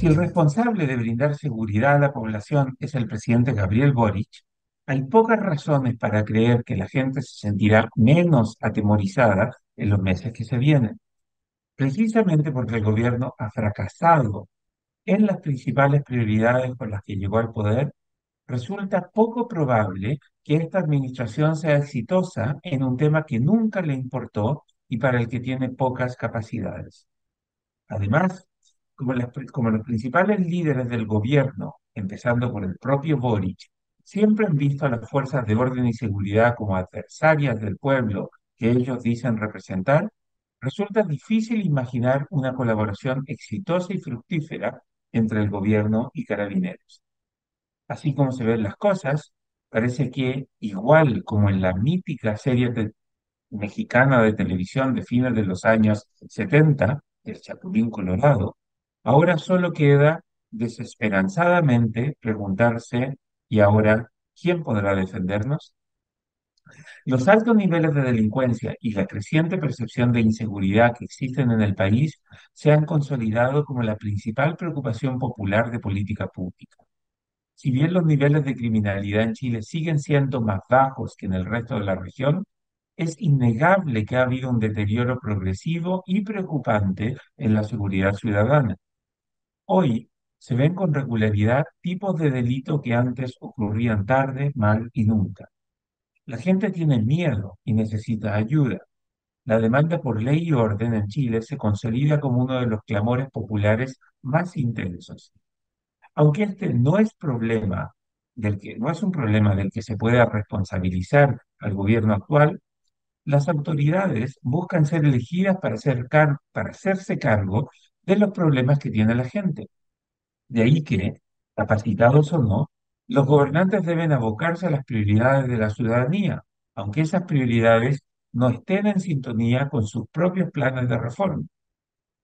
Si el responsable de brindar seguridad a la población es el presidente Gabriel Boric, hay pocas razones para creer que la gente se sentirá menos atemorizada en los meses que se vienen, precisamente porque el gobierno ha fracasado en las principales prioridades con las que llegó al poder, resulta poco probable que esta administración sea exitosa en un tema que nunca le importó y para el que tiene pocas capacidades. Además, como, los principales líderes del gobierno, empezando por el propio Boric, siempre han visto a las fuerzas de orden y seguridad como adversarias del pueblo que ellos dicen representar, resulta difícil imaginar una colaboración exitosa y fructífera entre el gobierno y carabineros. Así como se ven las cosas, parece que, igual como en la mítica serie mexicana de televisión de fines de los años 70, El Chapulín Colorado, ahora solo queda desesperanzadamente preguntarse, ¿y ahora quién podrá defendernos? Los altos niveles de delincuencia y la creciente percepción de inseguridad que existen en el país se han consolidado como la principal preocupación popular de política pública. Si bien los niveles de criminalidad en Chile siguen siendo más bajos que en el resto de la región, es innegable que ha habido un deterioro progresivo y preocupante en la seguridad ciudadana. Hoy se ven con regularidad tipos de delito que antes ocurrían tarde, mal y nunca. La gente tiene miedo y necesita ayuda. La demanda por ley y orden en Chile se consolida como uno de los clamores populares más intensos. Aunque este no es problema del que no es un problema del que se pueda responsabilizar al gobierno actual, las autoridades buscan ser elegidas para, para hacerse cargo de los problemas que tiene la gente. De ahí que, capacitados o no, los gobernantes deben abocarse a las prioridades de la ciudadanía, aunque esas prioridades no estén en sintonía con sus propios planes de reforma.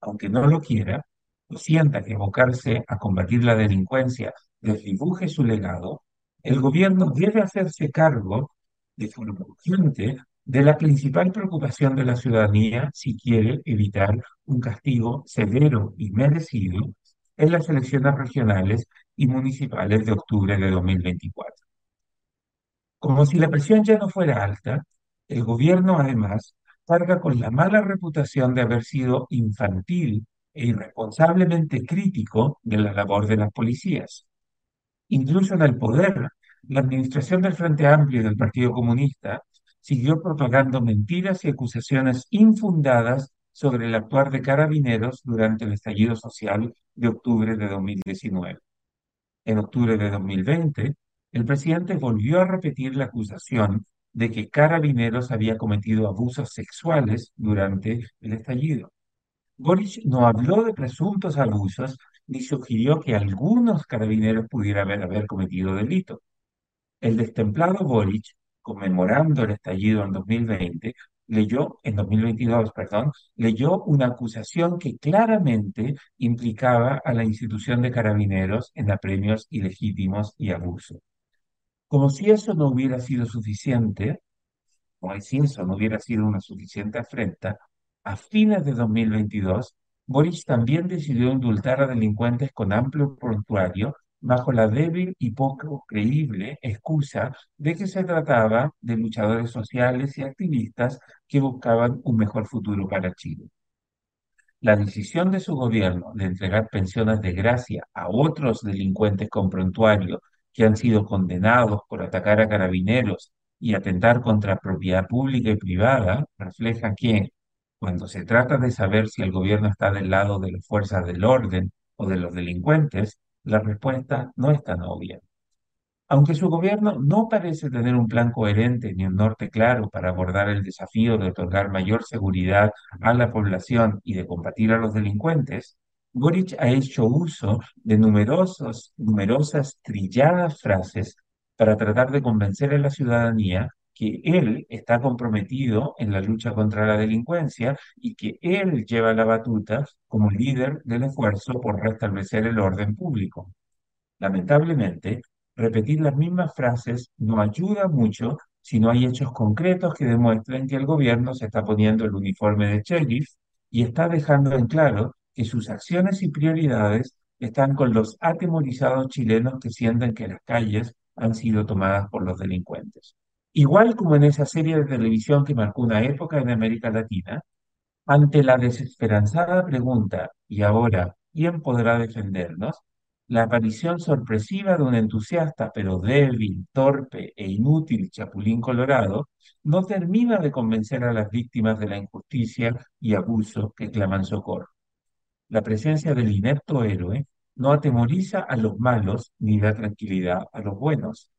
Aunque no lo quiera, o sienta que abocarse a combatir la delincuencia desdibuje su legado, el gobierno debe hacerse cargo de forma urgente de la principal preocupación de la ciudadanía si quiere evitar un castigo severo y merecido en las elecciones regionales y municipales de octubre de 2024. Como si la presión ya no fuera alta, el gobierno además carga con la mala reputación de haber sido infantil e irresponsablemente crítico de la labor de las policías. Incluso en el poder, la administración del Frente Amplio y del Partido Comunista siguió propagando mentiras y acusaciones infundadas sobre el actuar de carabineros durante el estallido social de octubre de 2019. En octubre de 2020, el presidente volvió a repetir la acusación de que carabineros había cometido abusos sexuales durante el estallido. Boric no habló de presuntos abusos ni sugirió que algunos carabineros pudieran haber, cometido delito. El destemplado Boric, conmemorando el estallido en 2020, leyó, en 2022, perdón, leyó una acusación que claramente implicaba a la institución de carabineros en apremios ilegítimos y abuso. Como si eso no hubiera sido suficiente, como si eso no hubiera sido una suficiente afrenta, a fines de 2022, Boris también decidió indultar a delincuentes con amplio prontuario bajo la débil y poco creíble excusa de que se trataba de luchadores sociales y activistas que buscaban un mejor futuro para Chile. La decisión de su gobierno de entregar pensiones de gracia a otros delincuentes con prontuario que han sido condenados por atacar a carabineros y atentar contra propiedad pública y privada refleja que, cuando se trata de saber si el gobierno está del lado de las fuerzas del orden o de los delincuentes, la respuesta no es tan obvia. Aunque su gobierno no parece tener un plan coherente ni un norte claro para abordar el desafío de otorgar mayor seguridad a la población y de combatir a los delincuentes, Boric ha hecho uso de numerosas trilladas frases para tratar de convencer a la ciudadanía que él está comprometido en la lucha contra la delincuencia y que él lleva la batuta como líder del esfuerzo por restablecer el orden público. Lamentablemente, repetir las mismas frases no ayuda mucho si no hay hechos concretos que demuestren que el gobierno se está poniendo el uniforme de sheriff y está dejando en claro que sus acciones y prioridades están con los atemorizados chilenos que sienten que las calles han sido tomadas por los delincuentes. Igual como en esa serie de televisión que marcó una época en América Latina, ante la desesperanzada pregunta, ¿y ahora quién podrá defendernos? La aparición sorpresiva de un entusiasta pero débil, torpe e inútil Chapulín Colorado no termina de convencer a las víctimas de la injusticia y abuso que claman socorro. La presencia del inepto héroe no atemoriza a los malos ni da tranquilidad a los buenos.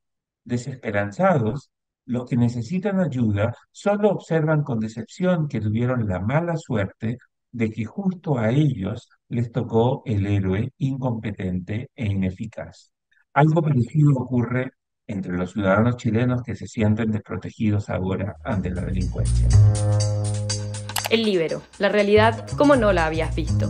Desesperanzados, los que necesitan ayuda solo observan con decepción que tuvieron la mala suerte de que justo a ellos les tocó el héroe incompetente e ineficaz. Algo parecido ocurre entre los ciudadanos chilenos que se sienten desprotegidos ahora ante la delincuencia. El libero, la realidad como no la habías visto.